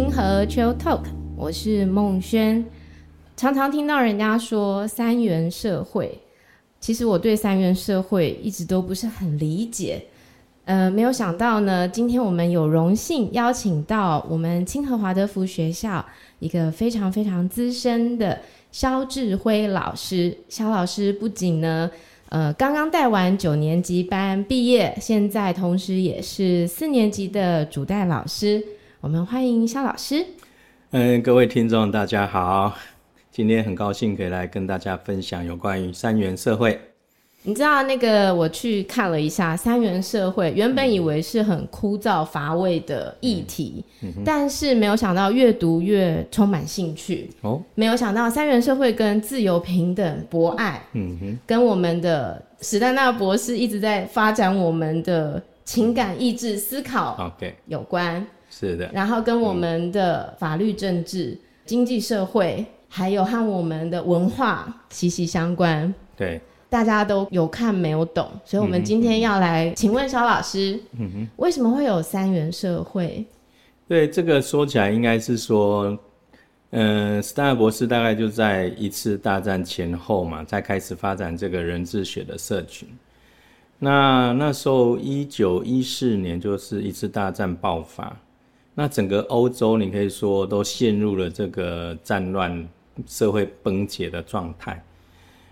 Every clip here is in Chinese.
清河 Chill Talk，我是孟轩。常常听到人家说三元社会，其实我对三元社会一直都不是很理解。呃，没有想到呢，今天我们有荣幸邀请到我们清河华德福学校一个非常非常资深的肖志辉老师。肖老师不仅呢，呃，刚刚带完九年级班毕业，现在同时也是四年级的主带老师。我们欢迎肖老师。嗯，各位听众大家好，今天很高兴可以来跟大家分享有关于三元社会。你知道那个我去看了一下三元社会，原本以为是很枯燥乏味的议题，嗯嗯、但是没有想到越读越充满兴趣。哦，没有想到三元社会跟自由、平等、博爱，嗯哼，跟我们的史丹纳博士一直在发展我们的情感、意志、思考，OK，有关。是的，然后跟我们的法律、政治、嗯、经济、社会，还有和我们的文化息息相关。对，大家都有看没有懂，所以我们今天要来请问萧老师，嗯哼，为什么会有三元社会？对，这个说起来应该是说，嗯、呃，史丹博士大概就在一次大战前后嘛，在开始发展这个人智学的社群。那那时候一九一四年就是一次大战爆发。那整个欧洲，你可以说都陷入了这个战乱、社会崩解的状态。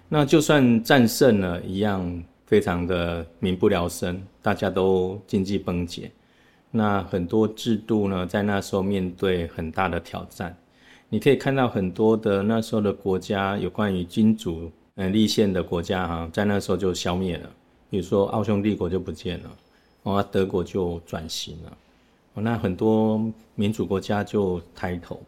那就算战胜了，一样非常的民不聊生，大家都经济崩解。那很多制度呢，在那时候面对很大的挑战。你可以看到很多的那时候的国家，有关于君主嗯立宪的国家哈，在那时候就消灭了。比如说奥匈帝国就不见了，哦，德国就转型了。那很多民主国家就抬头，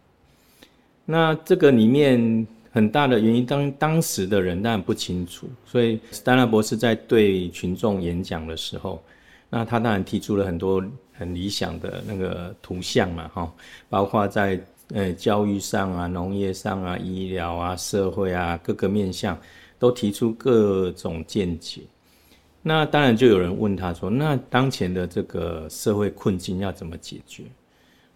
那这个里面很大的原因，当当时的人当然不清楚，所以斯丹纳博士在对群众演讲的时候，那他当然提出了很多很理想的那个图像嘛，哈，包括在呃教育上啊、农业上啊、医疗啊、社会啊各个面向，都提出各种见解。那当然就有人问他说：“那当前的这个社会困境要怎么解决？”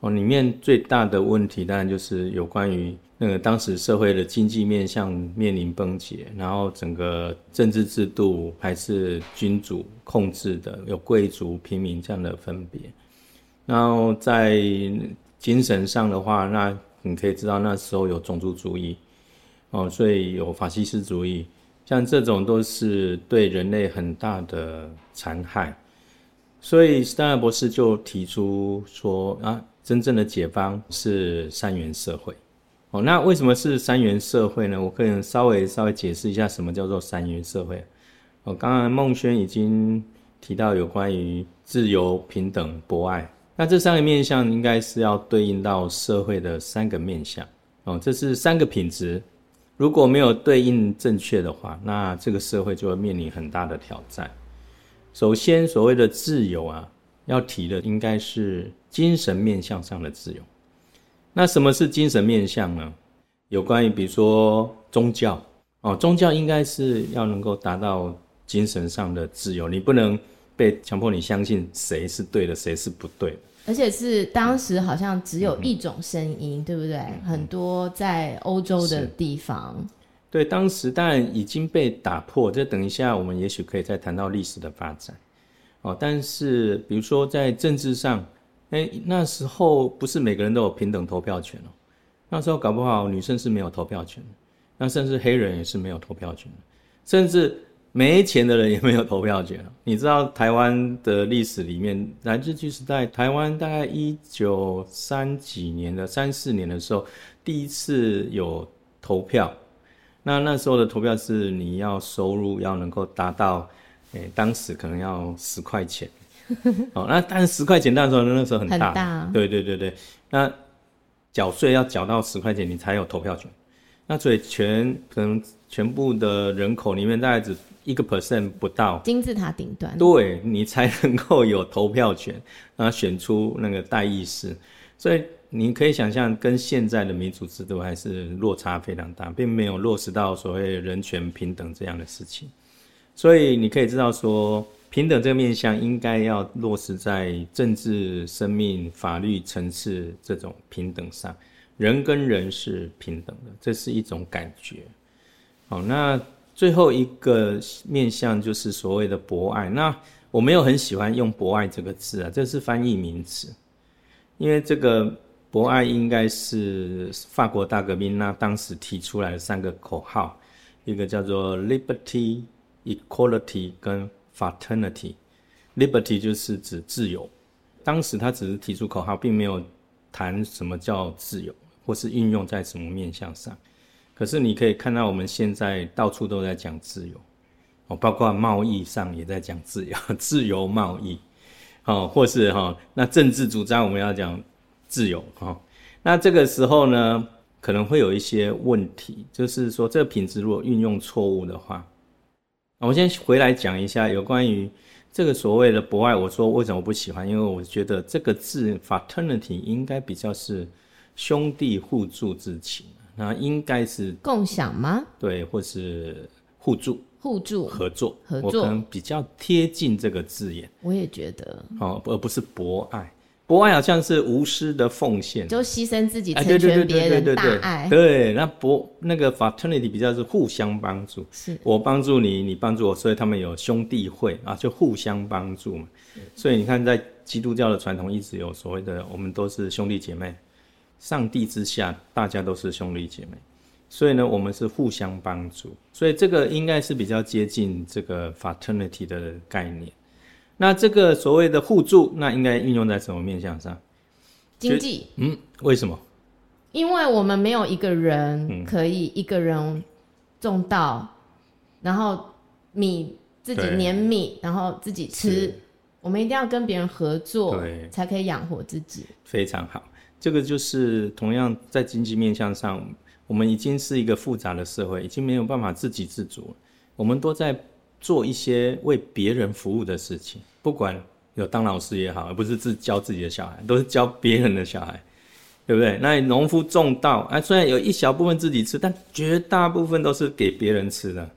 哦，里面最大的问题当然就是有关于那个当时社会的经济面向面临崩解，然后整个政治制度还是君主控制的，有贵族、平民这样的分别。然后在精神上的话，那你可以知道那时候有种族主义，哦，所以有法西斯主义。像这种都是对人类很大的残害，所以史丹纳博士就提出说啊，真正的解方是三元社会。哦，那为什么是三元社会呢？我可以稍微稍微解释一下什么叫做三元社会。哦，刚刚孟轩已经提到有关于自由、平等、博爱，那这三个面向应该是要对应到社会的三个面向。哦，这是三个品质。如果没有对应正确的话，那这个社会就会面临很大的挑战。首先，所谓的自由啊，要提的应该是精神面向上的自由。那什么是精神面向呢？有关于比如说宗教哦，宗教应该是要能够达到精神上的自由，你不能被强迫你相信谁是对的，谁是不对的。而且是当时好像只有一种声音，嗯、对不对？嗯、很多在欧洲的地方，对，当时当然已经被打破。这等一下我们也许可以再谈到历史的发展哦。但是比如说在政治上，哎，那时候不是每个人都有平等投票权哦。那时候搞不好女生是没有投票权的，那甚至黑人也是没有投票权的，甚至。没钱的人也没有投票权。你知道台湾的历史里面，在日据时代，台湾大概一九三几年的三四年的时候，第一次有投票。那那时候的投票是你要收入要能够达到，诶，当时可能要十块钱。哦，那但是十块钱那时候那时候很大，很大。对对对对，那缴税要缴到十块钱，你才有投票权。那所以全可能全部的人口里面大概只。一个 percent 不到，金字塔顶端，对，你才能够有投票权，然后选出那个代议士。所以你可以想象，跟现在的民主制度还是落差非常大，并没有落实到所谓人权平等这样的事情。所以你可以知道说，平等这个面向应该要落实在政治、生命、法律层次这种平等上，人跟人是平等的，这是一种感觉。好，那最后一个面向就是所谓的博爱。那我没有很喜欢用“博爱”这个字啊，这是翻译名词，因为这个博爱应该是法国大革命那当时提出来的三个口号，一个叫做 “liberty”、“equality” 跟 “fraternity”。liberty 就是指自由，当时他只是提出口号，并没有谈什么叫自由，或是运用在什么面向上。可是你可以看到，我们现在到处都在讲自由，哦，包括贸易上也在讲自由，自由贸易，哦，或是哈，那政治主张我们要讲自由，哈，那这个时候呢，可能会有一些问题，就是说这个品质如果运用错误的话，我先回来讲一下有关于这个所谓的博爱。我说为什么不喜欢？因为我觉得这个字 fraternity 应该比较是兄弟互助之情。那应该是共享吗？对，或是互助、互助、合作、合作，我可能比较贴近这个字眼。我也觉得，哦，而不是博爱。博爱好像是无私的奉献，就牺牲自己成全别人，大爱。对，那博那个 fraternity 比较是互相帮助，是我帮助你，你帮助我，所以他们有兄弟会啊，就互相帮助嘛。所以你看，在基督教的传统一直有所谓的，我们都是兄弟姐妹。上帝之下，大家都是兄弟姐妹，所以呢，我们是互相帮助，所以这个应该是比较接近这个 fraternity 的概念。那这个所谓的互助，那应该运用在什么面向上？经济。嗯，为什么？因为我们没有一个人可以一个人种稻，嗯、然后米自己碾米，然后自己吃，我们一定要跟别人合作，对，才可以养活自己。非常好。这个就是同样在经济面向上，我们已经是一个复杂的社会，已经没有办法自给自足。我们都在做一些为别人服务的事情，不管有当老师也好，而不是自教自己的小孩，都是教别人的小孩，对不对？那农夫种稻，哎，虽然有一小部分自己吃，但绝大部分都是给别人吃的。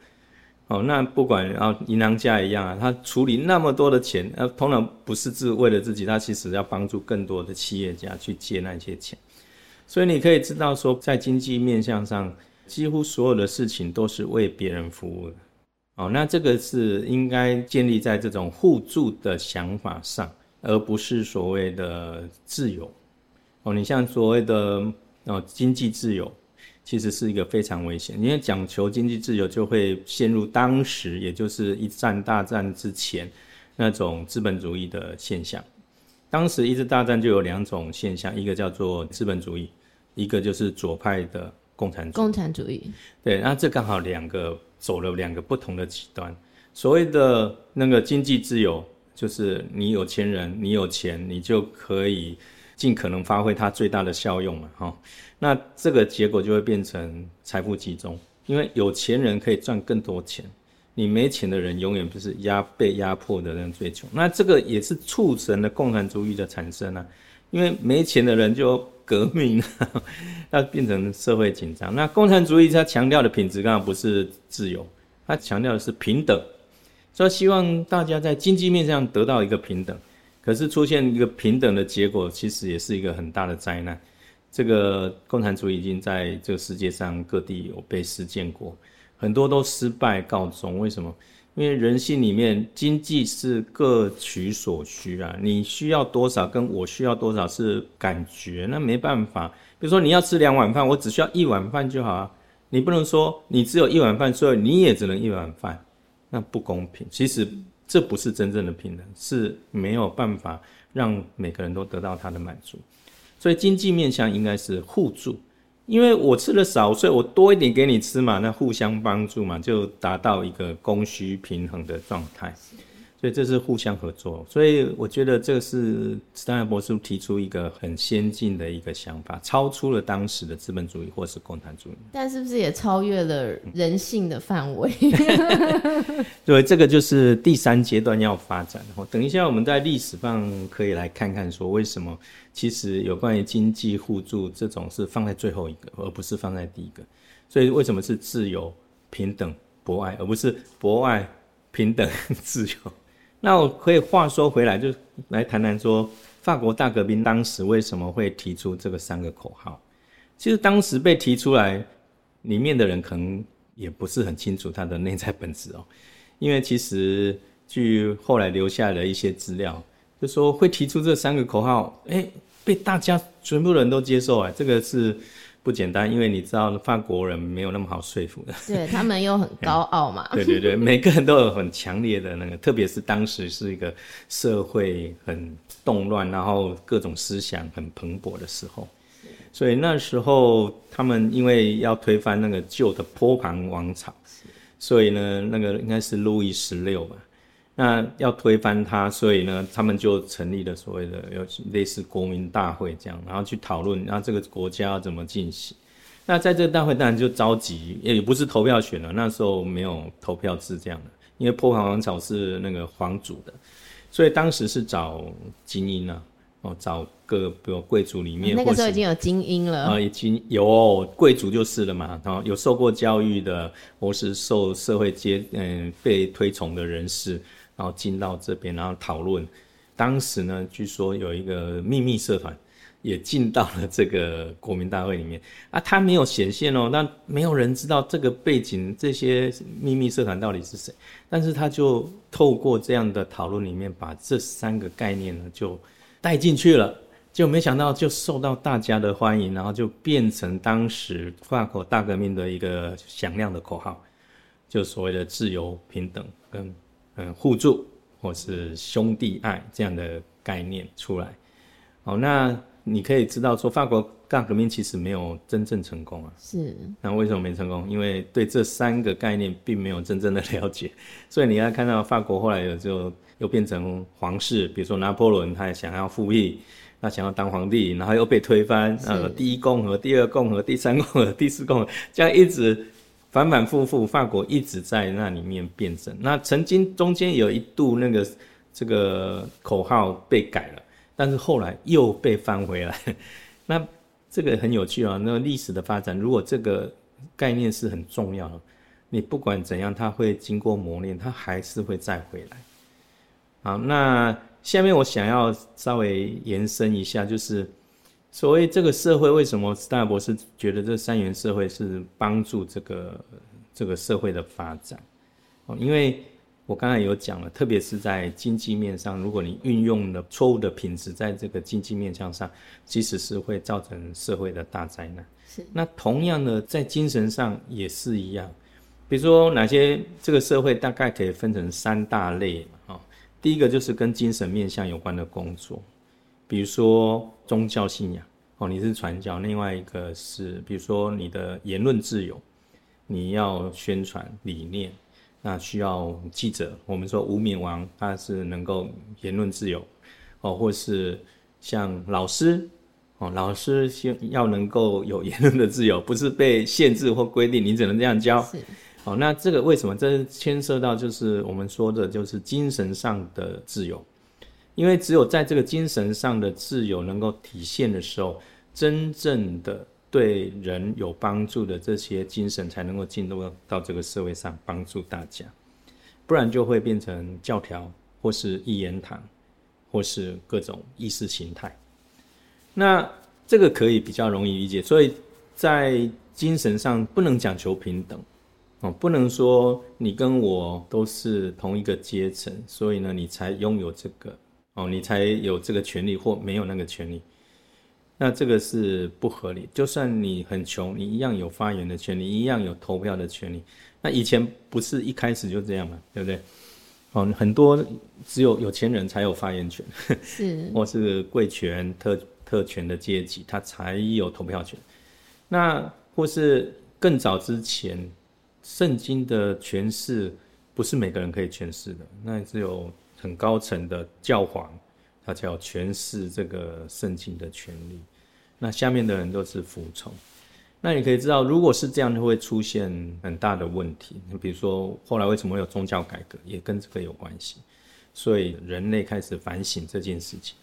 哦，那不管啊银行家一样啊，他处理那么多的钱，呃，通常不是自为了自己，他其实要帮助更多的企业家去借那些钱。所以你可以知道说，在经济面向上，几乎所有的事情都是为别人服务的。哦，那这个是应该建立在这种互助的想法上，而不是所谓的自由。哦，你像所谓的哦经济自由。其实是一个非常危险，因为讲求经济自由，就会陷入当时，也就是一战大战之前那种资本主义的现象。当时一次大战就有两种现象，一个叫做资本主义，一个就是左派的共产主义。共产主义。对，那这刚好两个走了两个不同的极端。所谓的那个经济自由，就是你有钱人，你有钱，你就可以。尽可能发挥它最大的效用嘛，哈，那这个结果就会变成财富集中，因为有钱人可以赚更多钱，你没钱的人永远不是压被压迫的人最穷，那这个也是促成了共产主义的产生啊，因为没钱的人就革命，那变成社会紧张。那共产主义它强调的品质刚好不是自由，它强调的是平等，所以希望大家在经济面上得到一个平等。可是出现一个平等的结果，其实也是一个很大的灾难。这个共产主义已经在这个世界上各地有被实践过，很多都失败告终。为什么？因为人性里面经济是各取所需啊，你需要多少跟我需要多少是感觉，那没办法。比如说你要吃两碗饭，我只需要一碗饭就好啊，你不能说你只有一碗饭，所以你也只能一碗饭，那不公平。其实。这不是真正的平等，是没有办法让每个人都得到他的满足。所以经济面向应该是互助，因为我吃的少，所以我多一点给你吃嘛，那互相帮助嘛，就达到一个供需平衡的状态。所以这是互相合作，所以我觉得这个是斯坦福博士提出一个很先进的一个想法，超出了当时的资本主义或是共产主义。但是不是也超越了人性的范围？对，这个就是第三阶段要发展。等一下我们在历史上可以来看看，说为什么其实有关于经济互助这种是放在最后一个，而不是放在第一个。所以为什么是自由、平等、博爱，而不是博爱、平等、自由？那我可以话说回来，就来谈谈说法国大革命当时为什么会提出这个三个口号。其实当时被提出来，里面的人可能也不是很清楚它的内在本质哦。因为其实据后来留下的一些资料，就说会提出这三个口号，哎，被大家全部人都接受啊，这个是。不简单，因为你知道法国人没有那么好说服的。对，他们又很高 傲嘛。对对对，每个人都有很强烈的那个，特别是当时是一个社会很动乱，然后各种思想很蓬勃的时候，所以那时候他们因为要推翻那个旧的波旁王朝，所以呢，那个应该是路易十六吧。那要推翻他，所以呢，他们就成立了所谓的有类似国民大会这样，然后去讨论，然后这个国家要怎么进行。那在这个大会当然就召集，也不是投票选了，那时候没有投票制这样的，因为波旁王朝是那个皇族的，所以当时是找精英啊，哦，找各比如贵族里面，那个时候已经有精英了啊，已经有贵族就是了嘛，然后有受过教育的，或是受社会阶嗯被推崇的人士。然后进到这边，然后讨论。当时呢，据说有一个秘密社团也进到了这个国民大会里面啊，他没有显现哦，那没有人知道这个背景，这些秘密社团到底是谁。但是他就透过这样的讨论里面，把这三个概念呢就带进去了，就没想到就受到大家的欢迎，然后就变成当时法国大革命的一个响亮的口号，就所谓的自由、平等跟。嗯，互助或是兄弟爱这样的概念出来，好，那你可以知道说，法国大革命其实没有真正成功啊。是。那为什么没成功？因为对这三个概念并没有真正的了解，所以你要看到法国后来有就又变成皇室，比如说拿破仑，他也想要复辟，他想要当皇帝，然后又被推翻，呃，第一共和、第二共和、第三共和、第四共和，这样一直。反反复复，法国一直在那里面辩证。那曾经中间有一度，那个这个口号被改了，但是后来又被翻回来。那这个很有趣啊。那历史的发展，如果这个概念是很重要的，你不管怎样，它会经过磨练，它还是会再回来。好，那下面我想要稍微延伸一下，就是。所谓这个社会，为什么斯泰尔博士觉得这三元社会是帮助这个这个社会的发展？哦，因为我刚才有讲了，特别是在经济面上，如果你运用了错误的品质，在这个经济面向上，其实是会造成社会的大灾难。是。那同样的，在精神上也是一样。比如说，哪些这个社会大概可以分成三大类啊？第一个就是跟精神面向有关的工作。比如说宗教信仰哦，你是传教；另外一个是，比如说你的言论自由，你要宣传理念，那需要记者。我们说无冕王他是能够言论自由哦，或是像老师哦，老师先要能够有言论的自由，不是被限制或规定，你只能这样教。好，那这个为什么？这牵涉到就是我们说的，就是精神上的自由。因为只有在这个精神上的自由能够体现的时候，真正的对人有帮助的这些精神才能够进入到这个社会上帮助大家，不然就会变成教条或是一言堂，或是各种意识形态。那这个可以比较容易理解，所以在精神上不能讲求平等哦，不能说你跟我都是同一个阶层，所以呢你才拥有这个。哦，你才有这个权利或没有那个权利，那这个是不合理。就算你很穷，你一样有发言的权利，一样有投票的权利。那以前不是一开始就这样嘛，对不对？哦，很多只有有钱人才有发言权，是，或是贵权特特权的阶级，他才有投票权。那或是更早之前，圣经的诠释不是每个人可以诠释的，那只有。很高层的教皇，他才有诠释这个圣经的权利。那下面的人都是服从。那你可以知道，如果是这样，就会出现很大的问题。你比如说，后来为什么会有宗教改革，也跟这个有关系。所以人类开始反省这件事情。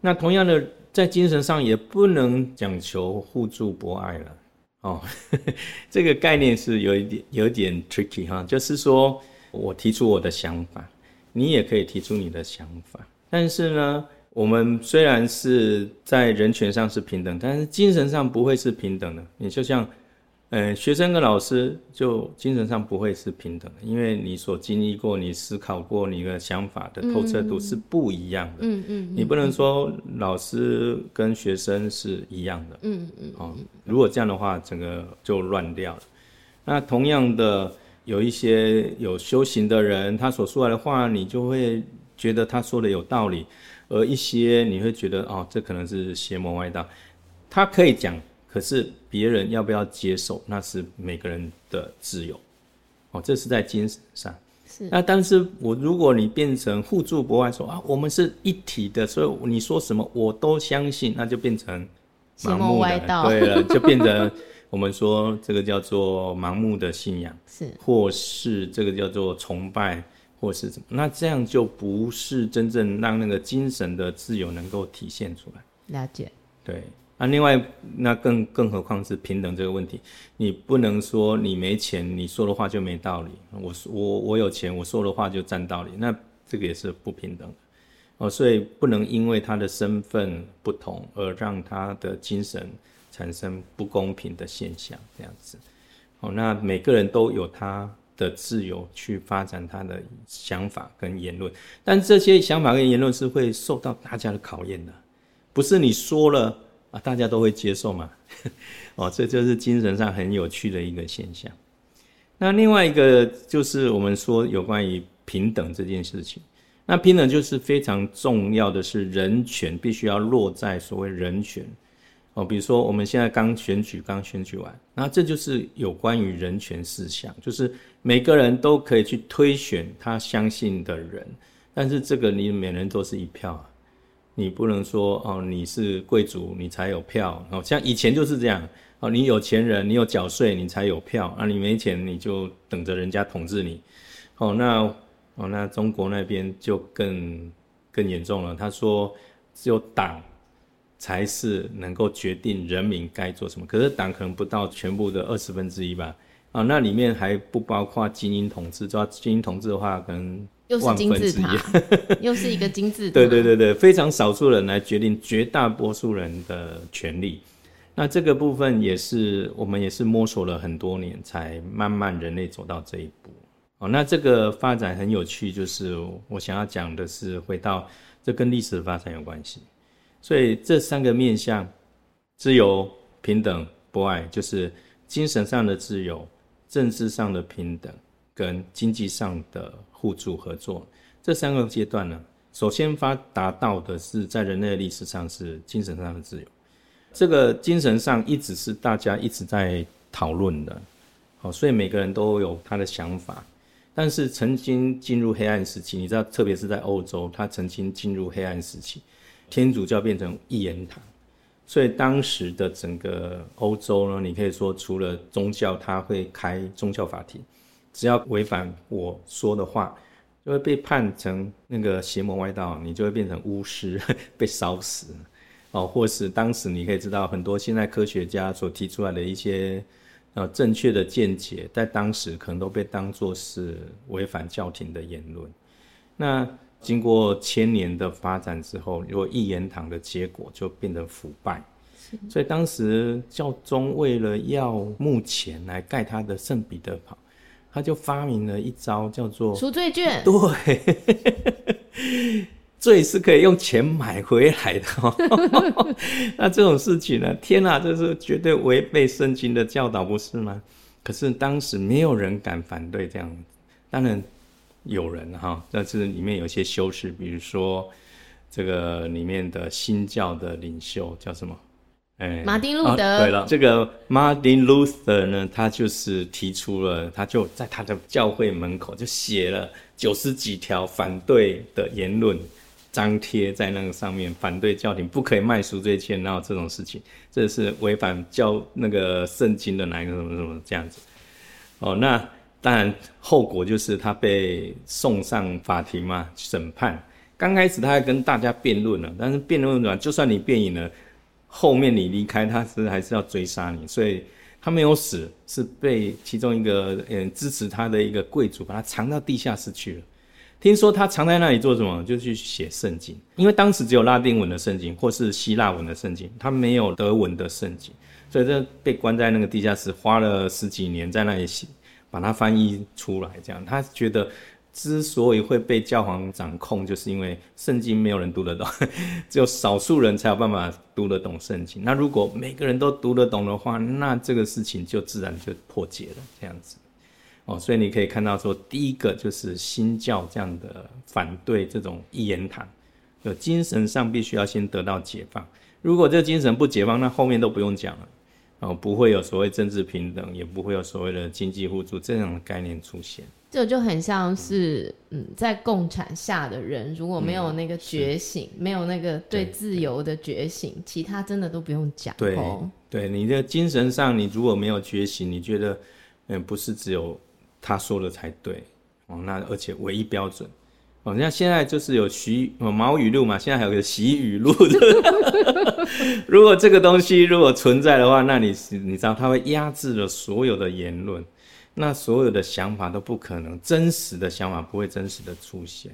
那同样的，在精神上也不能讲求互助博爱了。哦，这个概念是有一点有点 tricky 哈，就是说我提出我的想法。你也可以提出你的想法。但是呢，我们虽然是在人权上是平等，但是精神上不会是平等的。你就像。呃，学生跟老师就精神上不会是平等的，因为你所经历过、你思考过、你的想法的透彻度是不一样的。嗯嗯，你不能说老师跟学生是一样的。嗯嗯，哦，如果这样的话，整个就乱掉了。那同样的，有一些有修行的人，他所说来的话，你就会觉得他说的有道理；而一些你会觉得，哦，这可能是邪魔歪道。他可以讲。可是别人要不要接受，那是每个人的自由，哦，这是在精神上。是。那但是我如果你变成互助博爱，说啊，我们是一体的，所以你说什么我都相信，那就变成盲目的，对了，就变成我们说这个叫做盲目的信仰，是，或是这个叫做崇拜，或是怎么，那这样就不是真正让那个精神的自由能够体现出来。了解。对。那另外，那更更何况是平等这个问题，你不能说你没钱，你说的话就没道理。我我我有钱，我说的话就占道理，那这个也是不平等的哦。所以不能因为他的身份不同而让他的精神产生不公平的现象，这样子。哦，那每个人都有他的自由去发展他的想法跟言论，但这些想法跟言论是会受到大家的考验的，不是你说了。啊，大家都会接受嘛？哦，这就是精神上很有趣的一个现象。那另外一个就是我们说有关于平等这件事情。那平等就是非常重要的是人权，必须要落在所谓人权。哦，比如说我们现在刚选举，刚选举完，那这就是有关于人权事项，就是每个人都可以去推选他相信的人，但是这个你每人都是一票啊。你不能说哦，你是贵族，你才有票哦。像以前就是这样哦，你有钱人，你有缴税，你才有票啊。你没钱，你就等着人家统治你。哦，那哦，那中国那边就更更严重了。他说，只有党才是能够决定人民该做什么。可是党可能不到全部的二十分之一吧。啊，那里面还不包括精英统治。抓精英统治的话，可能。又是金字塔，又是一个金字塔。对对对对，非常少数人来决定绝大多数人的权利。那这个部分也是我们也是摸索了很多年，才慢慢人类走到这一步。哦，那这个发展很有趣，就是我想要讲的是，回到这跟历史的发展有关系。所以这三个面向：自由、平等、博爱，就是精神上的自由、政治上的平等跟经济上的。互助合作这三个阶段呢，首先发达到的是在人类历史上是精神上的自由，这个精神上一直是大家一直在讨论的，好，所以每个人都有他的想法，但是曾经进入黑暗时期，你知道，特别是在欧洲，他曾经进入黑暗时期，天主教变成一言堂，所以当时的整个欧洲呢，你可以说除了宗教，他会开宗教法庭。只要违反我说的话，就会被判成那个邪魔歪道，你就会变成巫师，被烧死哦。或是当时你可以知道，很多现在科学家所提出来的一些呃正确的见解，在当时可能都被当作是违反教廷的言论。那经过千年的发展之后，如果一言堂的结果就变得腐败，所以当时教宗为了要募钱来盖他的圣彼得堡。他就发明了一招，叫做赎罪券。对，罪是可以用钱买回来的。那这种事情呢？天哪，这是绝对违背圣经的教导，不是吗？可是当时没有人敢反对这样。当然有人哈，但是里面有些修饰，比如说这个里面的新教的领袖叫什么？哎，马丁路德、哦。对了，这个 Martin Luther 呢，他就是提出了，他就在他的教会门口就写了九十几条反对的言论，张贴在那个上面，反对教廷不可以卖赎罪券，然后这种事情，这是违反教那个圣经的哪一个什么什么这样子。哦，那当然后果就是他被送上法庭嘛，审判。刚开始他还跟大家辩论了，但是辩论完，就算你辩赢了。后面你离开，他是还是要追杀你，所以他没有死，是被其中一个嗯支持他的一个贵族把他藏到地下室去了。听说他藏在那里做什么？就去写圣经，因为当时只有拉丁文的圣经或是希腊文的圣经，他没有德文的圣经，所以这被关在那个地下室，花了十几年在那里写，把它翻译出来。这样，他觉得。之所以会被教皇掌控，就是因为圣经没有人读得懂，只有少数人才有办法读得懂圣经。那如果每个人都读得懂的话，那这个事情就自然就破解了。这样子，哦，所以你可以看到说，第一个就是新教这样的反对这种一言堂，就精神上必须要先得到解放。如果这精神不解放，那后面都不用讲了。哦，不会有所谓政治平等，也不会有所谓的经济互助这样的概念出现。这就很像是，嗯，在共产下的人如果没有那个觉醒，嗯、没有那个对自由的觉醒，其他真的都不用讲。对，对，你的精神上，你如果没有觉醒，你觉得，嗯，不是只有他说的才对，哦，那而且唯一标准，哦，像现在就是有习毛语录嘛，现在还有个习语录，如果这个东西如果存在的话，那你你知道它会压制了所有的言论。那所有的想法都不可能，真实的想法不会真实的出现。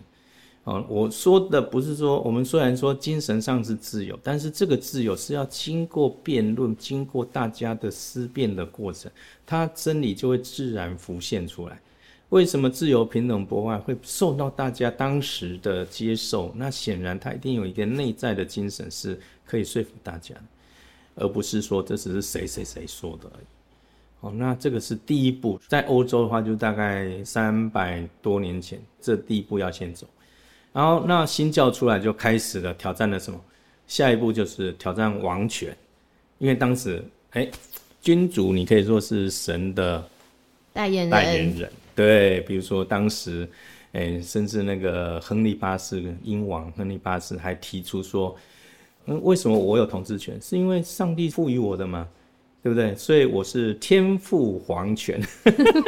哦，我说的不是说我们虽然说精神上是自由，但是这个自由是要经过辩论、经过大家的思辨的过程，它真理就会自然浮现出来。为什么自由、平等、博爱会受到大家当时的接受？那显然他一定有一个内在的精神是可以说服大家，而不是说这只是谁谁谁说的而已。哦，那这个是第一步，在欧洲的话，就大概三百多年前，这第一步要先走。然后，那新教出来就开始了挑战了什么？下一步就是挑战王权，因为当时，哎，君主你可以说是神的代言人，代言人，对，比如说当时，哎，甚至那个亨利八世英王亨利八世还提出说，嗯，为什么我有统治权？是因为上帝赋予我的吗？对不对？所以我是天赋皇权，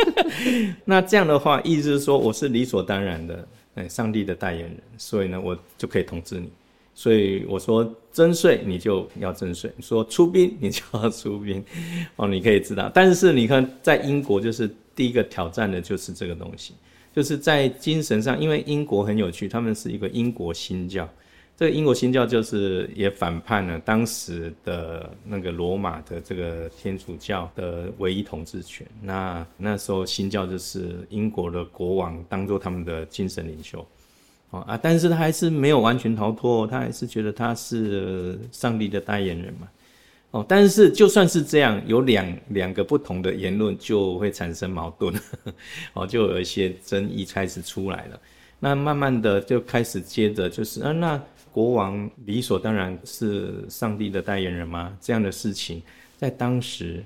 那这样的话，意思是说我是理所当然的，哎，上帝的代言人，所以呢，我就可以统治你。所以我说征税，你就要征税；说出兵，你就要出兵。哦，你可以知道。但是你看，在英国，就是第一个挑战的就是这个东西，就是在精神上，因为英国很有趣，他们是一个英国新教。这个英国新教就是也反叛了当时的那个罗马的这个天主教的唯一统治权。那那时候新教就是英国的国王当做他们的精神领袖，啊，但是他还是没有完全逃脱，他还是觉得他是上帝的代言人嘛，哦，但是就算是这样，有两两个不同的言论就会产生矛盾，哦，就有一些争议开始出来了。那慢慢的就开始接着就是啊那。国王理所当然是上帝的代言人吗？这样的事情，在当时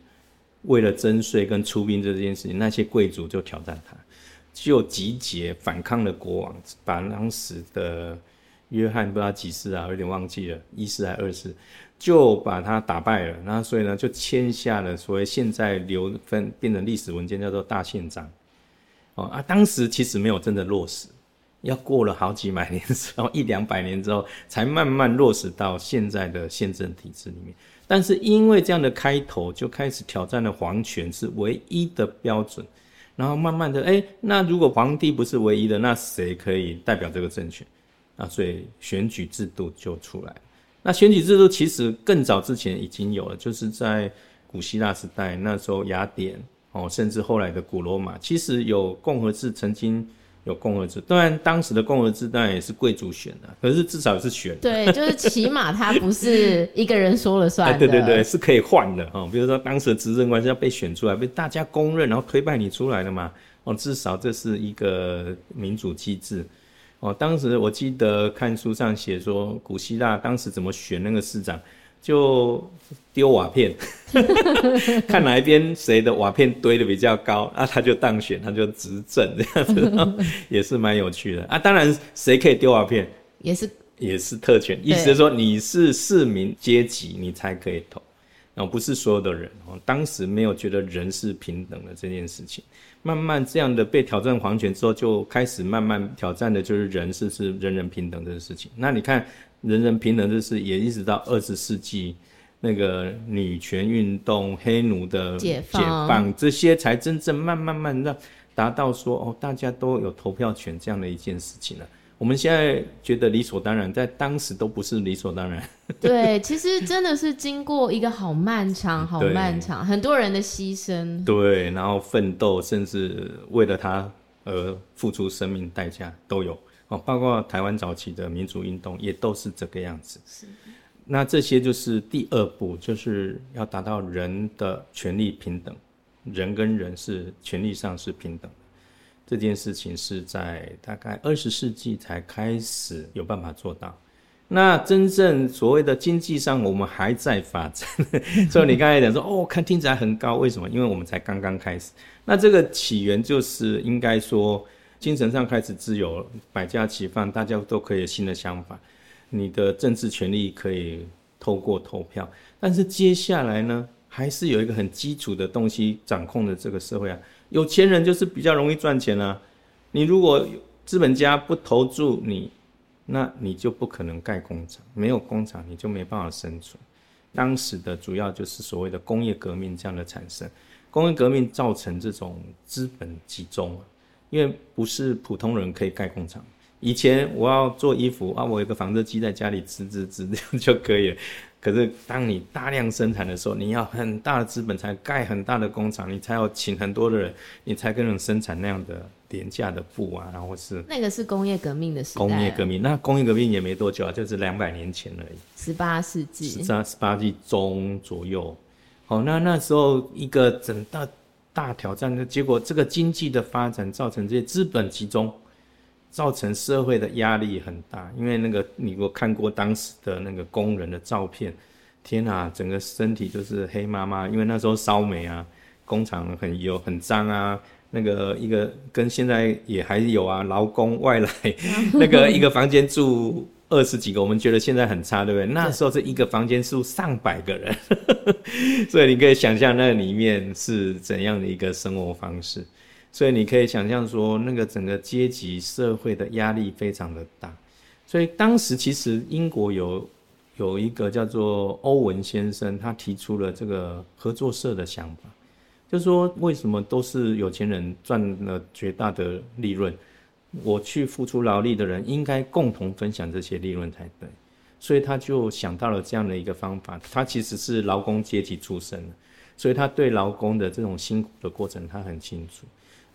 为了征税跟出兵这件事情，那些贵族就挑战他，就集结反抗了国王，把当时的约翰不知道几世啊，有点忘记了，一世还二世，就把他打败了。那所以呢，就签下了所谓现在流分变成历史文件叫做大宪章。哦啊，当时其实没有真的落实。要过了好几百年之后，一两百年之后，才慢慢落实到现在的宪政体制里面。但是因为这样的开头，就开始挑战了皇权是唯一的标准。然后慢慢的，哎，那如果皇帝不是唯一的，那谁可以代表这个政权？啊，所以选举制度就出来。那选举制度其实更早之前已经有了，就是在古希腊时代，那时候雅典哦，甚至后来的古罗马，其实有共和制曾经。有共和制，当然当时的共和制当然也是贵族选的，可是至少是选的。对，就是起码他不是一个人说了算的。对对对，是可以换的哦。比如说当时的执政官是要被选出来，被大家公认，然后推派你出来的嘛。哦，至少这是一个民主机制。哦，当时我记得看书上写说，古希腊当时怎么选那个市长。就丢瓦片，看哪一边谁的瓦片堆的比较高啊，他就当选，他就执政这样子，也是蛮有趣的啊。当然，谁可以丢瓦片，也是也是特权，意思是说你是市民阶级，你才可以投，然后不是所有的人哦。当时没有觉得人是平等的这件事情，慢慢这样的被挑战皇权之后，就开始慢慢挑战的就是人是是人人平等这个事情。那你看。人人平等，这是也一直到二十世纪，那个女权运动、黑奴的解放，解放这些才真正慢慢慢让达到说哦，大家都有投票权这样的一件事情了。我们现在觉得理所当然，在当时都不是理所当然。对，其实真的是经过一个好漫长、好漫长，很多人的牺牲。对，然后奋斗，甚至为了他而付出生命代价都有哦。包括台湾早期的民主运动，也都是这个样子。是。那这些就是第二步，就是要达到人的权利平等，人跟人是权利上是平等。这件事情是在大概二十世纪才开始有办法做到。那真正所谓的经济上，我们还在发展。所以你刚才讲说，哦，看听起来很高，为什么？因为我们才刚刚开始。那这个起源就是应该说，精神上开始自由，百家齐放，大家都可以有新的想法。你的政治权利可以透过投票，但是接下来呢，还是有一个很基础的东西掌控着这个社会啊。有钱人就是比较容易赚钱啊，你如果资本家不投注你，那你就不可能盖工厂，没有工厂你就没办法生存。当时的主要就是所谓的工业革命这样的产生，工业革命造成这种资本集中，因为不是普通人可以盖工厂。以前我要做衣服啊，我有个纺织机在家里织织织这样就可以了。可是，当你大量生产的时候，你要很大的资本才盖很大的工厂，你才要请很多的人，你才可能生产那样的廉价的布啊，然后是那个是工业革命的时代。工业革命，那工业革命也没多久啊，就是两百年前而已。十八世纪，十八十八世纪中左右。好，那那时候一个整大大挑战的结果，这个经济的发展造成这些资本集中。造成社会的压力很大，因为那个你如果看过当时的那个工人的照片，天啊，整个身体就是黑麻麻，因为那时候烧煤啊，工厂很油很脏啊，那个一个跟现在也还有啊，劳工外来，那个一个房间住二十几个，我们觉得现在很差，对不对？那时候这一个房间住上百个人，所以你可以想象那里面是怎样的一个生活方式。所以你可以想象说，那个整个阶级社会的压力非常的大。所以当时其实英国有有一个叫做欧文先生，他提出了这个合作社的想法，就是说为什么都是有钱人赚了绝大的利润，我去付出劳力的人应该共同分享这些利润才对。所以他就想到了这样的一个方法。他其实是劳工阶级出身的，所以他对劳工的这种辛苦的过程他很清楚。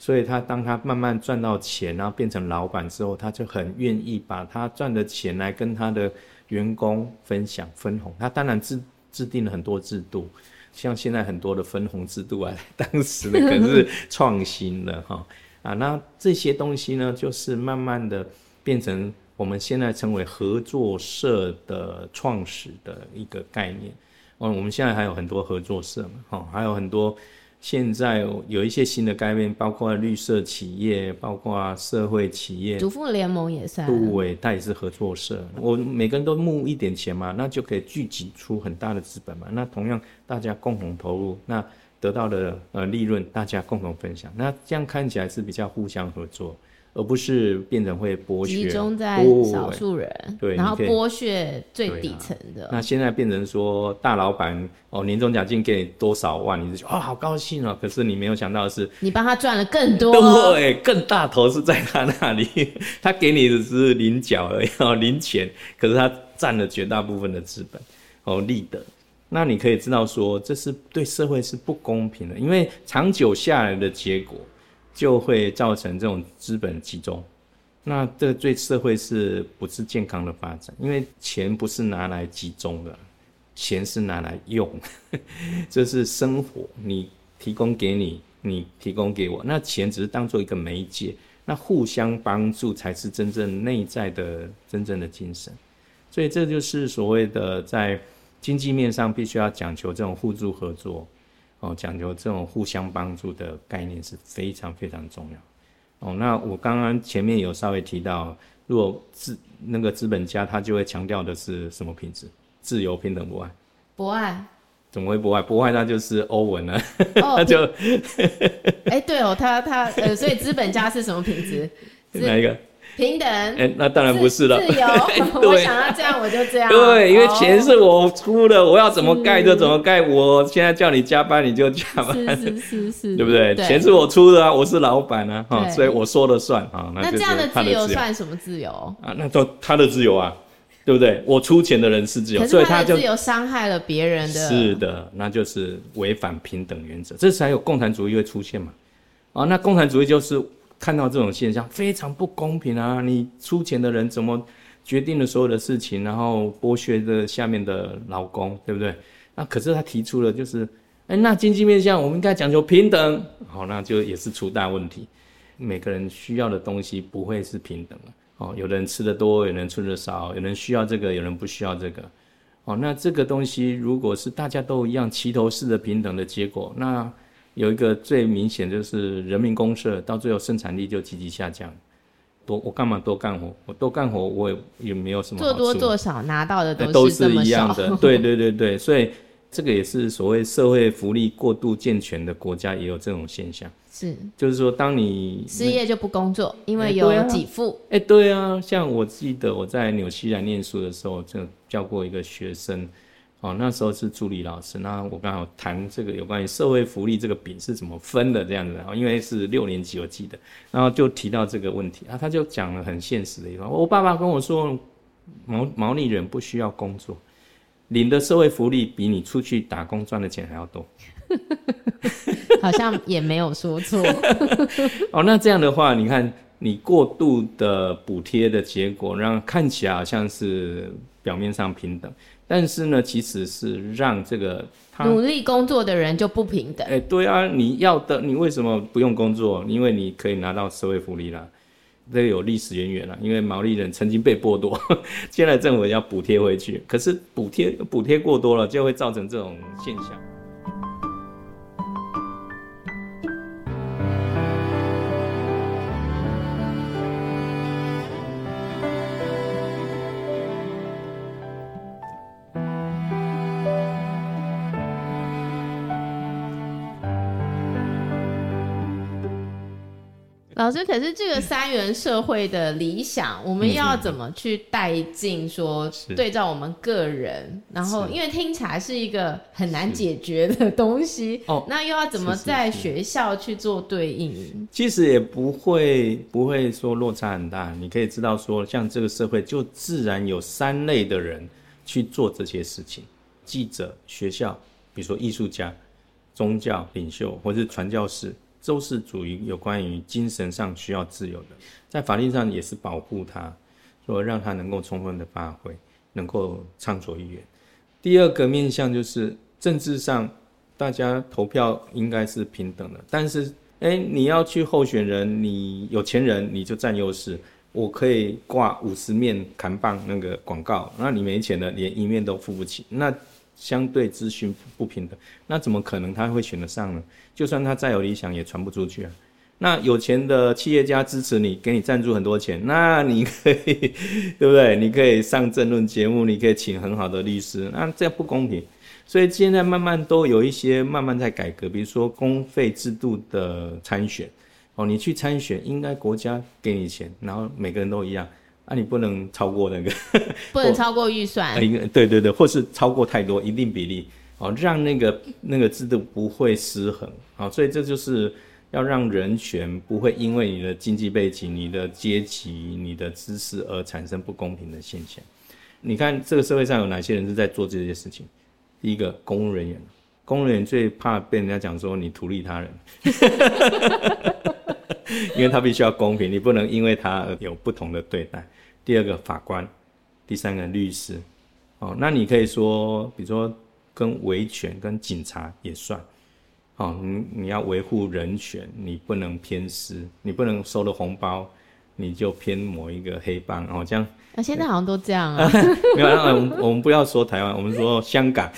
所以他当他慢慢赚到钱，然后变成老板之后，他就很愿意把他赚的钱来跟他的员工分享分红。他当然制制定了很多制度，像现在很多的分红制度啊，当时的可是创新的哈啊。那这些东西呢，就是慢慢的变成我们现在称为合作社的创始的一个概念。哦，我们现在还有很多合作社嘛，哈，还有很多。现在有一些新的概念，包括绿色企业，包括社会企业，主妇联盟也算。对，它也是合作社。我每个人都募一点钱嘛，那就可以聚集出很大的资本嘛。那同样大家共同投入，那得到的呃利润大家共同分享，那这样看起来是比较互相合作。而不是变成会剥削，集中在少数人，对，然后剥削最底层的。那现在变成说大老板哦，年终奖金给你多少万，你就觉得哦好高兴哦。可是你没有想到的是，你帮他赚了更多，对，更大头是在他那里，他给你的只是零角而已哦，零钱，可是他占了绝大部分的资本哦，利得。那你可以知道说，这是对社会是不公平的，因为长久下来的结果。就会造成这种资本集中，那这对社会是不是健康的发展？因为钱不是拿来集中的，钱是拿来用，这是生活，你提供给你，你提供给我，那钱只是当做一个媒介，那互相帮助才是真正内在的真正的精神。所以这就是所谓的在经济面上必须要讲求这种互助合作。哦，讲究这种互相帮助的概念是非常非常重要。哦，那我刚刚前面有稍微提到，如果资那个资本家他就会强调的是什么品质？自由、平等、博爱。博爱？怎么会博爱？博爱那就是欧文了。哦、他就，哎、欸，对哦，他他呃，所以资本家是什么品质？是 哪一个？平等。哎，那当然不是了。自由，我想要这样我就这样。对，因为钱是我出的，我要怎么盖就怎么盖。我现在叫你加班你就加班，是是是，对不对？钱是我出的啊，我是老板啊，哈，所以我说了算啊。那这样的自由算什么自由啊？那都他的自由啊。对不对？我出钱的人是自由，所以他就自由伤害了别人的。是的，那就是违反平等原则，这才有共产主义会出现嘛。啊，那共产主义就是看到这种现象非常不公平啊！你出钱的人怎么决定了所有的事情，然后剥削着下面的劳工，对不对？那可是他提出了就是，哎，那经济面向我们应该讲究平等，好，那就也是出大问题，每个人需要的东西不会是平等的。哦，有的人吃的多，有人吃的少，有人需要这个，有人不需要这个。哦，那这个东西如果是大家都一样齐头式的平等的结果，那有一个最明显就是人民公社，到最后生产力就积极下降。多我干嘛多干活？我多干活我也也没有什么。做多做少拿到的都是一样的。对对对对，所以。这个也是所谓社会福利过度健全的国家也有这种现象，是，就是说，当你失业就不工作，因为有给付。哎，对啊，像我记得我在纽西兰念书的时候，就教过一个学生，哦，那时候是助理老师，那我刚好谈这个有关于社会福利这个饼是怎么分的这样子，然后因为是六年级我记得，然后就提到这个问题啊，他就讲了很现实的一方，我爸爸跟我说，毛毛利人不需要工作。领的社会福利比你出去打工赚的钱还要多，好像也没有说错。哦，那这样的话，你看你过度的补贴的结果，让看起来好像是表面上平等，但是呢，其实是让这个努力工作的人就不平等。哎，对啊，你要的，你为什么不用工作？因为你可以拿到社会福利啦。这个有历史渊源啦，因为毛利人曾经被剥夺，现在政府要补贴回去，可是补贴补贴过多了，就会造成这种现象。师，可是这个三元社会的理想，我们要怎么去带进？说对照我们个人，然后因为听起来是一个很难解决的东西哦，那又要怎么在学校去做对应？其实也不会不会说落差很大。你可以知道说，像这个社会就自然有三类的人去做这些事情：记者、学校，比如说艺术家、宗教领袖或是传教士。都是属于有关于精神上需要自由的，在法律上也是保护他，说让他能够充分的发挥，能够畅所欲言。第二个面向就是政治上，大家投票应该是平等的，但是，哎，你要去候选人，你有钱人你就占优势，我可以挂五十面扛棒那个广告，那你没钱的连一面都付不起，那。相对资讯不平等，那怎么可能他会选得上呢？就算他再有理想，也传不出去啊。那有钱的企业家支持你，给你赞助很多钱，那你可以，对不对？你可以上政论节目，你可以请很好的律师，那这样不公平。所以现在慢慢都有一些慢慢在改革，比如说公费制度的参选，哦，你去参选，应该国家给你钱，然后每个人都一样。啊，你不能超过那个，不能超过预算。对对对，或是超过太多一定比例，哦，让那个那个制度不会失衡，啊，所以这就是要让人权不会因为你的经济背景、你的阶级、你的知识而产生不公平的现象。你看这个社会上有哪些人是在做这些事情？第一个，公务人员，公务人员最怕被人家讲说你图利他人。因为他必须要公平，你不能因为他而有不同的对待。第二个法官，第三个律师，哦，那你可以说，比如说跟维权、跟警察也算，哦，你你要维护人权，你不能偏私，你不能收了红包。你就偏某一个黑帮哦，这样啊，现在好像都这样啊。没有，我们我们不要说台湾，我们说香港。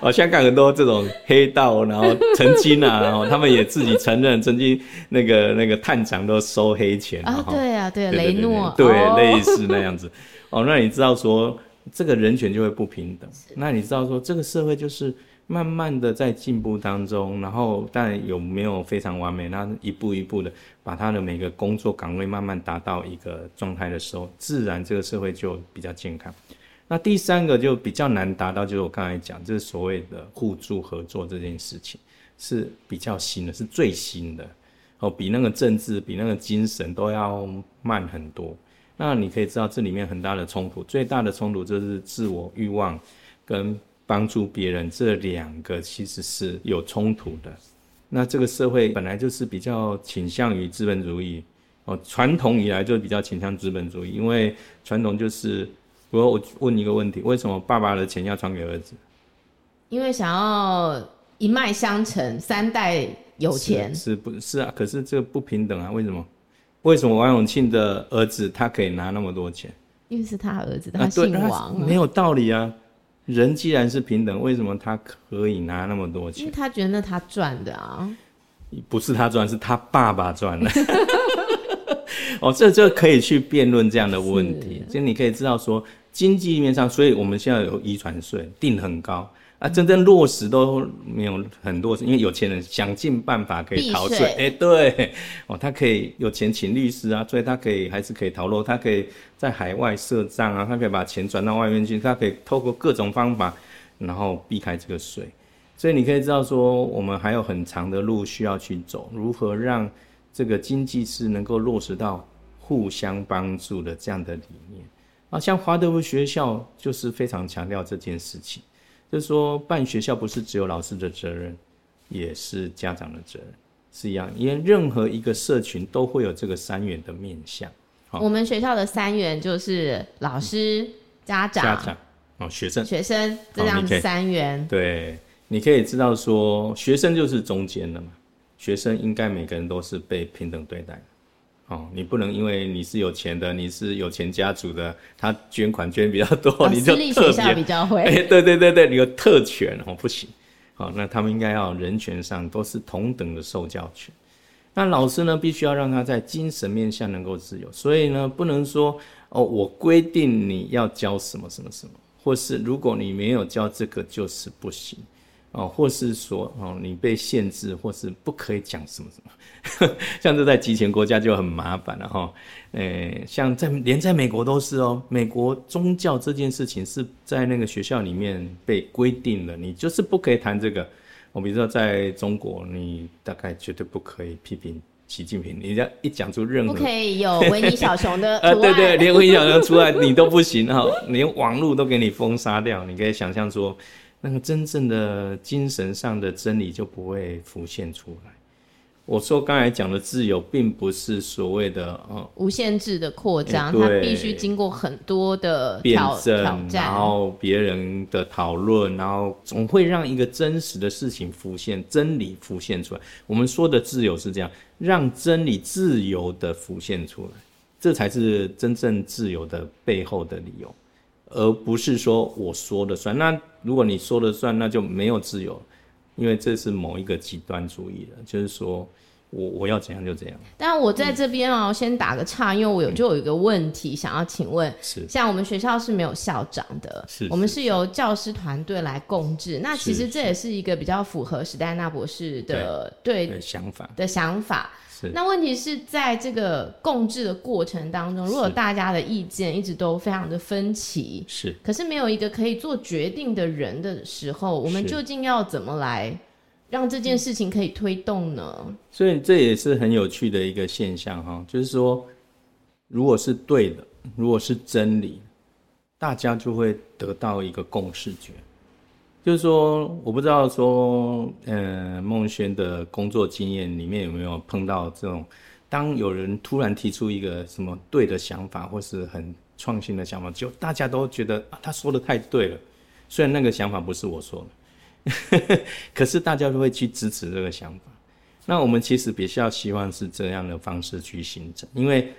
哦，香港很多这种黑道，然后曾经啊，然 后他们也自己承认，曾经那个那个探长都收黑钱啊。对啊，对，雷诺，对，类似那样子。哦，那你知道说这个人权就会不平等？那你知道说这个社会就是慢慢的在进步当中，然后但有没有非常完美？那一步一步的把他的每个工作岗位慢慢达到一个状态的时候，自然这个社会就比较健康。那第三个就比较难达到，就是我刚才讲，就是所谓的互助合作这件事情是比较新的，是最新的哦，比那个政治、比那个精神都要慢很多。那你可以知道这里面很大的冲突，最大的冲突就是自我欲望跟。帮助别人这两个其实是有冲突的。那这个社会本来就是比较倾向于资本主义哦，传统以来就比较倾向资本主义，因为传统就是，我我问你一个问题：为什么爸爸的钱要传给儿子？因为想要一脉相承，三代有钱。是，是不是啊？可是这个不平等啊？为什么？为什么王永庆的儿子他可以拿那么多钱？因为是他儿子，他姓王，啊，没有道理啊。人既然是平等，为什么他可以拿那么多钱？因为他觉得那他赚的啊，不是他赚，是他爸爸赚的。哦，这就可以去辩论这样的问题。就你可以知道说，经济面上，所以我们现在有遗传税，定很高。啊，真正落实都没有很多，因为有钱人想尽办法可以逃税。哎、欸，对，哦，他可以有钱请律师啊，所以他可以还是可以逃漏，他可以在海外设账啊，他可以把钱转到外面去，他可以透过各种方法，然后避开这个税。所以你可以知道说，我们还有很长的路需要去走，如何让这个经济是能够落实到互相帮助的这样的理念啊。像华德福学校就是非常强调这件事情。就是说，办学校不是只有老师的责任，也是家长的责任，是一样。因为任何一个社群都会有这个三元的面向。我们学校的三元就是老师、嗯、家长、家长哦，学生、学生这样三元。对，你可以知道说，学生就是中间的嘛，学生应该每个人都是被平等对待。哦，你不能因为你是有钱的，你是有钱家族的，他捐款捐比较多，哦、你就特别比较 会。哎、欸，对对对对，你有特权哦，不行。好、哦，那他们应该要人权上都是同等的受教权。那老师呢，必须要让他在精神面向能够自由，所以呢，不能说哦，我规定你要教什么什么什么，或是如果你没有教这个就是不行。哦，或是说哦，你被限制，或是不可以讲什么什么，像这在集权国家就很麻烦了哈。诶、欸，像在连在美国都是哦，美国宗教这件事情是在那个学校里面被规定了，你就是不可以谈这个。我比如说在中国，你大概绝对不可以批评习近平，你要一讲出任何不可以有维尼小熊的呃，对对，连维尼小熊出来你都不行哈，连网络都给你封杀掉，你可以想象说。那个真正的精神上的真理就不会浮现出来。我说刚才讲的自由，并不是所谓的呃无限制的扩张，它必须经过很多的挑辩证，然后别人的讨论，然后总会让一个真实的事情浮现，真理浮现出来。我们说的自由是这样，让真理自由的浮现出来，这才是真正自由的背后的理由。而不是说我说了算。那如果你说了算，那就没有自由，因为这是某一个极端主义的，就是说我我要怎样就怎样。但我在这边啊，我先打个岔，因为我有就有一个问题想要请问，是像我们学校是没有校长的，是我们是由教师团队来共治。那其实这也是一个比较符合史黛纳博士的对的想法的想法。那问题是在这个共治的过程当中，如果大家的意见一直都非常的分歧，是，可是没有一个可以做决定的人的时候，我们究竟要怎么来让这件事情可以推动呢？所以这也是很有趣的一个现象哈，就是说，如果是对的，如果是真理，大家就会得到一个共识觉。就是说，我不知道说，呃，孟轩的工作经验里面有没有碰到这种，当有人突然提出一个什么对的想法，或是很创新的想法，就大家都觉得啊，他说的太对了。虽然那个想法不是我说的，可是大家都会去支持这个想法。那我们其实比较希望是这样的方式去形成，因为。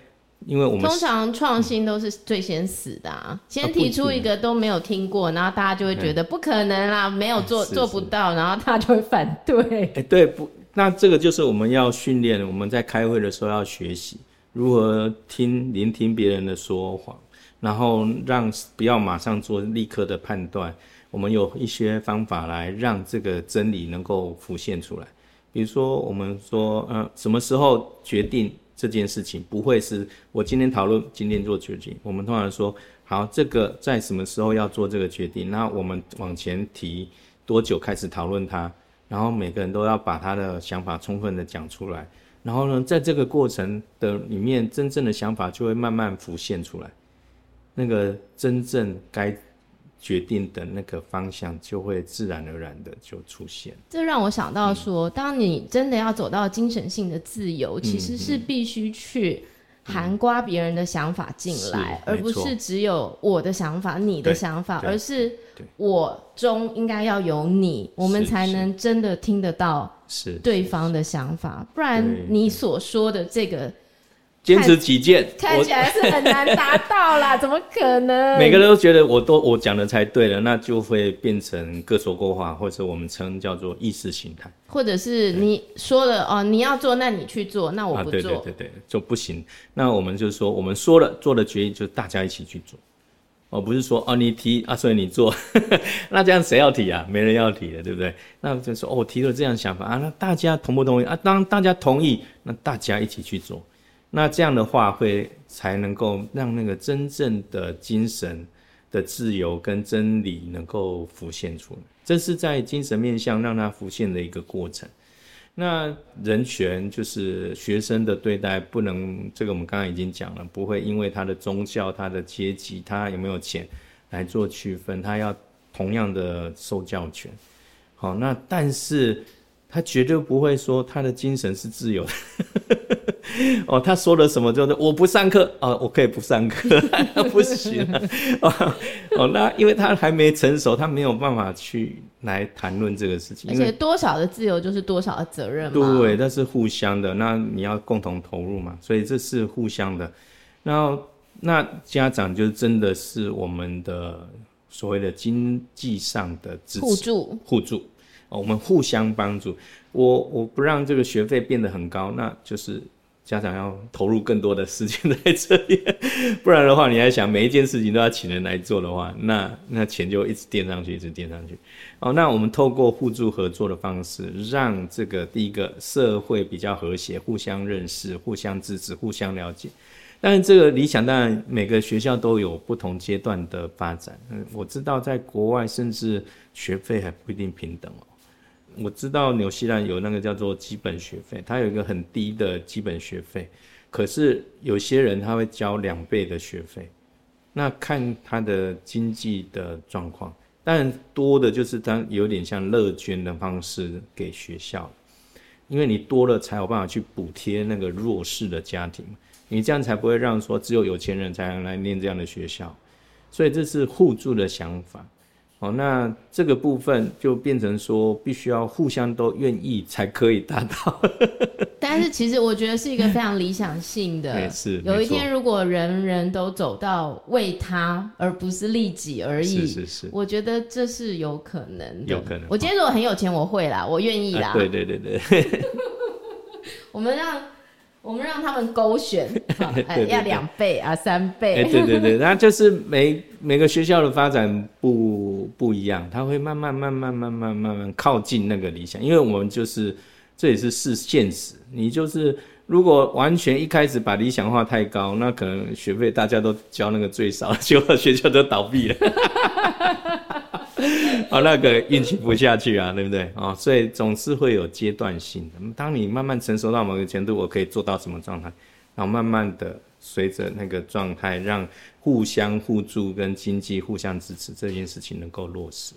因为我们通常创新都是最先死的啊，嗯、先提出一个都没有听过，然后大家就会觉得不可能啦，嗯、没有做做不到，然后他就会反对。哎、欸，对不？那这个就是我们要训练，我们在开会的时候要学习如何听、聆听别人的说谎，然后让不要马上做立刻的判断。我们有一些方法来让这个真理能够浮现出来。比如说，我们说，呃，什么时候决定这件事情，不会是我今天讨论，今天做决定。我们通常说，好，这个在什么时候要做这个决定？那我们往前提多久开始讨论它？然后每个人都要把他的想法充分的讲出来。然后呢，在这个过程的里面，真正的想法就会慢慢浮现出来。那个真正该。决定的那个方向就会自然而然的就出现。这让我想到说，嗯、当你真的要走到精神性的自由，嗯、其实是必须去含刮别人的想法进来，嗯、而不是只有我的想法、你的想法，而是我中应该要有你，我们才能真的听得到对方的想法。不然你所说的这个。坚持己见，看起来是很难达到啦，怎么可能？每个人都觉得我都我讲的才对了，那就会变成各说各话，或者我们称叫做意识形态，或者是你说了哦，你要做，那你去做，那我不做，啊、对对对对，就不行。那我们就是说，我们说了做的决议，就大家一起去做，哦，不是说哦你提啊，所以你做，那这样谁要提啊？没人要提的，对不对？那就说哦，我提了这样想法啊，那大家同不同意啊？当大家同意，那大家一起去做。那这样的话，会才能够让那个真正的精神的自由跟真理能够浮现出来。这是在精神面向让它浮现的一个过程。那人权就是学生的对待，不能这个我们刚刚已经讲了，不会因为他的宗教、他的阶级、他有没有钱来做区分，他要同样的受教权。好，那但是他绝对不会说他的精神是自由的。哦，他说了什么？就是我不上课哦，我可以不上课，不行啊。哦，那因为他还没成熟，他没有办法去来谈论这个事情。而且多少的自由就是多少的责任嘛。对，那是互相的。那你要共同投入嘛，所以这是互相的。然后那家长就真的是我们的所谓的经济上的支持互助，互助。哦，我们互相帮助。我我不让这个学费变得很高，那就是。家长要投入更多的时间在这里，不然的话，你还想每一件事情都要请人来做的话，那 那钱就一直垫上去，一直垫上去。哦，那我们透过互助合作的方式，让这个第一个社会比较和谐，互相认识、互相支持、互相了解。但是这个理想当然每个学校都有不同阶段的发展。嗯，我知道在国外甚至学费还不一定平等哦。我知道纽西兰有那个叫做基本学费，它有一个很低的基本学费，可是有些人他会交两倍的学费，那看他的经济的状况，但多的就是他有点像乐捐的方式给学校，因为你多了才有办法去补贴那个弱势的家庭，你这样才不会让说只有有钱人才能来念这样的学校，所以这是互助的想法。哦，那这个部分就变成说，必须要互相都愿意才可以达到。但是其实我觉得是一个非常理想性的。是。有一天如果人人都走到为他而不是利己而已，是是是。我觉得这是有可能的。有可能。我今天如果很有钱，我会啦，我愿意啦。啊、对对对对。我们让。我们让他们勾选，哎，要两倍啊，三倍。哎，对对对，那就是每每个学校的发展不不一样，它会慢慢慢慢慢慢慢慢靠近那个理想，因为我们就是这也是是现实。你就是如果完全一开始把理想化太高，那可能学费大家都交那个最少，结果学校都倒闭了。哦，那个运气不下去啊，对不对？哦，所以总是会有阶段性的。当你慢慢成熟到某个程度，我可以做到什么状态？然后慢慢的随着那个状态，让互相互助跟经济互相支持这件事情能够落实。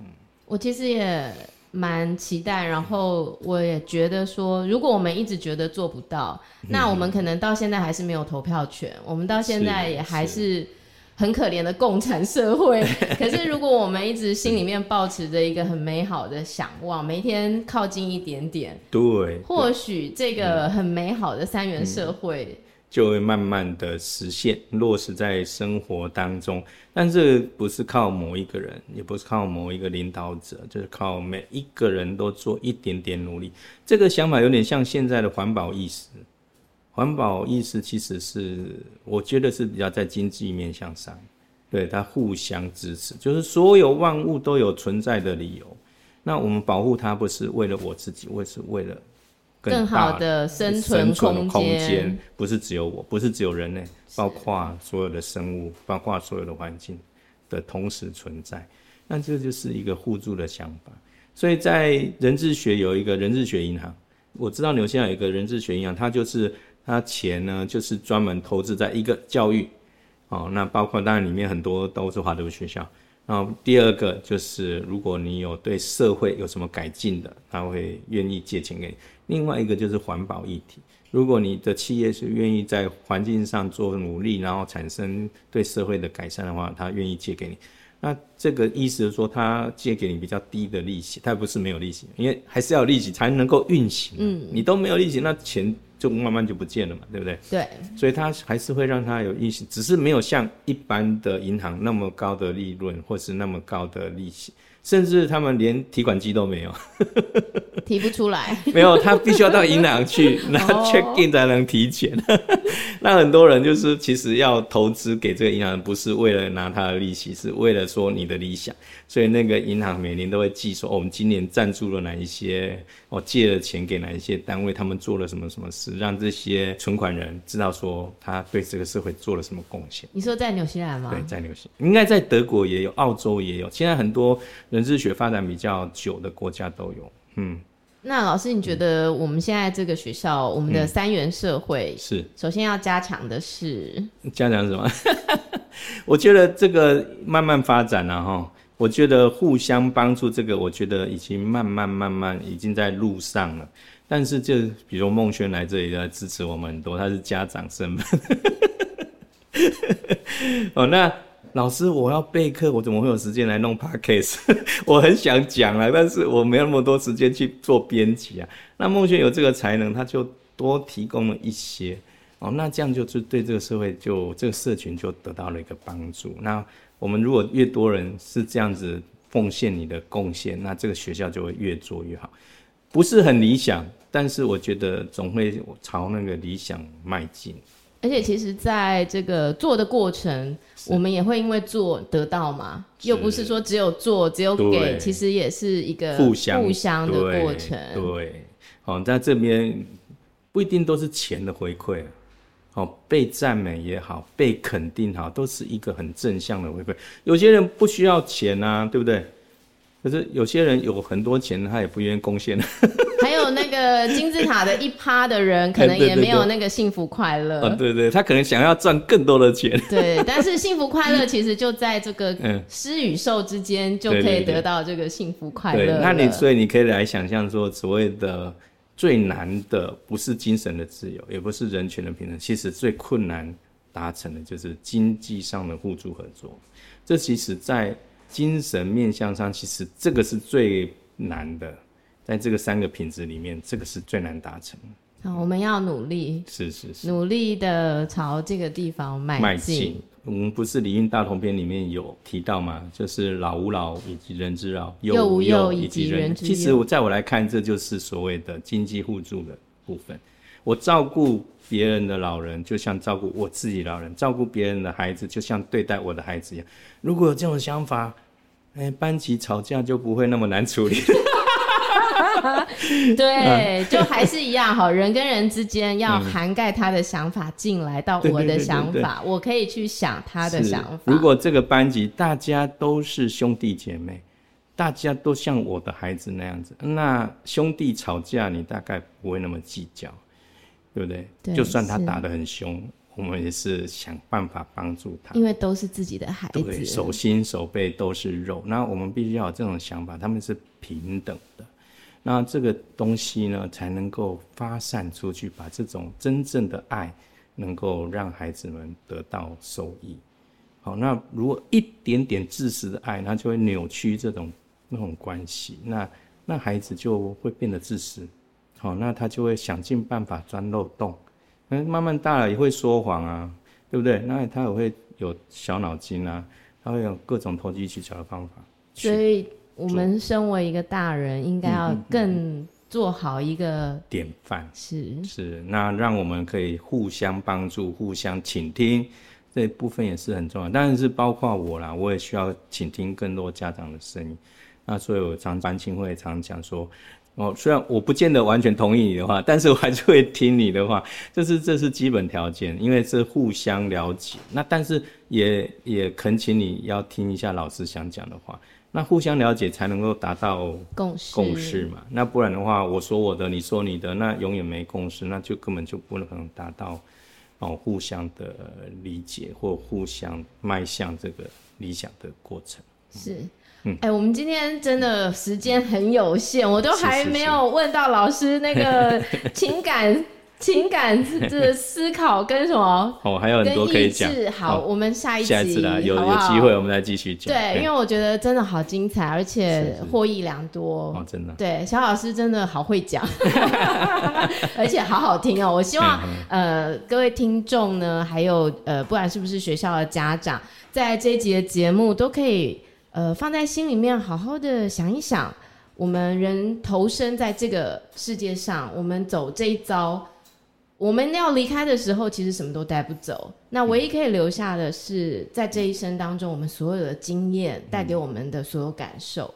嗯，我其实也蛮期待，然后我也觉得说，如果我们一直觉得做不到，那我们可能到现在还是没有投票权，我们到现在也还是。很可怜的共产社会，可是如果我们一直心里面保持着一个很美好的想望，每天靠近一点点，对，或许这个很美好的三元社会就会慢慢的实现落实在生活当中。但这不是靠某一个人，也不是靠某一个领导者，就是靠每一个人都做一点点努力。这个想法有点像现在的环保意识。环保意识其实是，我觉得是比较在经济面向上，对，它互相支持，就是所有万物都有存在的理由。那我们保护它不是为了我自己，我是为了更，好的生存空间，不是只有我，不是只有人类，包括所有的生物，包括所有的环境的同时存在。那这就是一个互助的想法。所以在人智学有一个人智学银行，我知道纽西兰有一个人智学银行，它就是它钱呢就是专门投资在一个教育。哦，那包括当然里面很多都是华德福学校。然后第二个就是，如果你有对社会有什么改进的，他会愿意借钱给你。另外一个就是环保议题，如果你的企业是愿意在环境上做努力，然后产生对社会的改善的话，他愿意借给你。那这个意思是说，他借给你比较低的利息，他不是没有利息，因为还是要利息才能够运行。嗯，你都没有利息，那钱。就慢慢就不见了嘛，对不对？对，所以它还是会让它有利息，只是没有像一般的银行那么高的利润，或是那么高的利息。甚至他们连提款机都没有，提不出来。没有，他必须要到银行去拿 check in 才能提钱。那很多人就是其实要投资给这个银行，不是为了拿他的利息，是为了说你的理想。所以那个银行每年都会记说，哦，我们今年赞助了哪一些，哦，借了钱给哪一些单位，他们做了什么什么事，让这些存款人知道说他对这个社会做了什么贡献。你说在纽西兰吗？对，在纽西兰，应该在德国也有，澳洲也有，现在很多。人智学发展比较久的国家都有，嗯。那老师，你觉得我们现在这个学校，嗯、我们的三元社会是首先要加强的是加强什么？我觉得这个慢慢发展了、啊、哈。我觉得互相帮助，这个我觉得已经慢慢慢慢已经在路上了。但是就比如孟轩来这里来支持我们很多，他是家长身份。哦，那。老师，我要备课，我怎么会有时间来弄 podcast？我很想讲啊，但是我没有那么多时间去做编辑啊。那孟轩有这个才能，他就多提供了一些哦。那这样就是对这个社会就这个社群就得到了一个帮助。那我们如果越多人是这样子奉献你的贡献，那这个学校就会越做越好。不是很理想，但是我觉得总会朝那个理想迈进。而且其实，在这个做的过程，我们也会因为做得到嘛，又不是说只有做只有给，其实也是一个互相互相的过程。对，好，在这边不一定都是钱的回馈，好，被赞美也好，被肯定好，都是一个很正向的回馈。有些人不需要钱啊，对不对？可是有些人有很多钱，他也不愿意贡献。还有那个金字塔的一趴的人，可能也没有那个幸福快乐。对对他可能想要赚更多的钱。对，但是幸福快乐其实就在这个施与受之间，就可以得到这个幸福快乐。对，那你所以你可以来想象说，所谓的最难的不是精神的自由，也不是人权的平等，其实最困难达成的就是经济上的互助合作。这其实，在精神面向上，其实这个是最难的，在这个三个品质里面，这个是最难达成。好，我们要努力，是是是，努力的朝这个地方迈进。我们不是《礼运大同篇》里面有提到吗？就是老吾老以及人之老，幼吾幼以及人之幼。其实我在我来看，这就是所谓的经济互助的部分。我照顾别人的老人，就像照顾我自己老人；照顾别人的孩子，就像对待我的孩子一样。如果有这种想法，哎，班级吵架就不会那么难处理。对，就还是一样哈，人跟人之间要涵盖他的想法进来到我的想法，我可以去想他的想法。如果这个班级大家都是兄弟姐妹，大家都像我的孩子那样子，那兄弟吵架你大概不会那么计较。对不对？对，就算他打得很凶，我们也是想办法帮助他。因为都是自己的孩子，对，手心手背都是肉。那我们必须要有这种想法，他们是平等的。那这个东西呢，才能够发散出去，把这种真正的爱，能够让孩子们得到受益。好，那如果一点点自私的爱，那就会扭曲这种那种关系，那那孩子就会变得自私。好，那他就会想尽办法钻漏洞，嗯，慢慢大了也会说谎啊，对不对？那他也会有小脑筋啊，他会有各种投机取巧的方法。所以，我们身为一个大人，应该要更做好一个典范。是是，那让我们可以互相帮助、互相倾听，这一部分也是很重要。当然是包括我啦，我也需要倾听更多家长的声音。那所以我常班亲会常讲说，哦，虽然我不见得完全同意你的话，但是我还是会听你的话，这是这是基本条件，因为是互相了解。那但是也也恳请你要听一下老师想讲的话，那互相了解才能够达到共识共识嘛。那不然的话，我说我的，你说你的，那永远没共识，那就根本就不能达到哦互相的理解或互相迈向这个理想的过程。是。哎、欸，我们今天真的时间很有限，我都还没有问到老师那个情感、情感的思考跟什么？哦，还有很多可以讲。好，我们下一集，下一次啦，有有机会我们再继续讲。对，因为我觉得真的好精彩，而且获益良多。哦，真的。对，小老师真的好会讲，而且好好听哦。我希望呃各位听众呢，还有呃不管是不是学校的家长，在这一集的节目都可以。呃，放在心里面，好好的想一想，我们人投身在这个世界上，我们走这一遭，我们要离开的时候，其实什么都带不走。那唯一可以留下的是，在这一生当中，我们所有的经验带给我们的所有感受。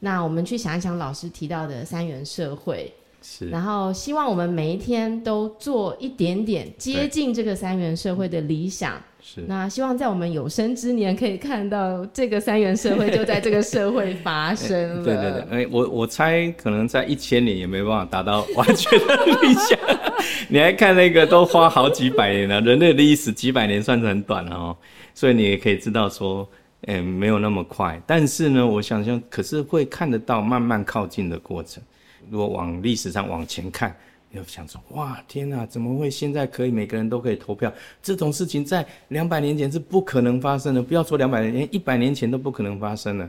那我们去想一想老师提到的三元社会，是，然后希望我们每一天都做一点点接近这个三元社会的理想。是，那希望在我们有生之年可以看到这个三元社会就在这个社会发生了。对对对，哎，我我猜可能在一千年也没办法达到完全的理想。你还看那个都花好几百年了，人类的历史几百年算是很短了哦，所以你也可以知道说，哎，没有那么快。但是呢，我想象可是会看得到慢慢靠近的过程。如果往历史上往前看。你就想说，哇，天哪，怎么会现在可以每个人都可以投票？这种事情在两百年前是不可能发生的。不要说两百年，连一百年前都不可能发生的。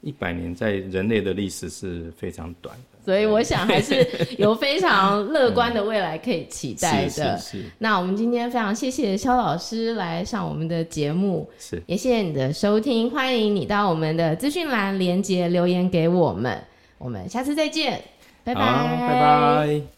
一百年在人类的历史是非常短的，所以我想还是有非常乐观的未来可以期待的。是是是。那我们今天非常谢谢肖老师来上我们的节目，是也谢谢你的收听，欢迎你到我们的资讯栏连接留言给我们，我们下次再见，拜拜，拜拜。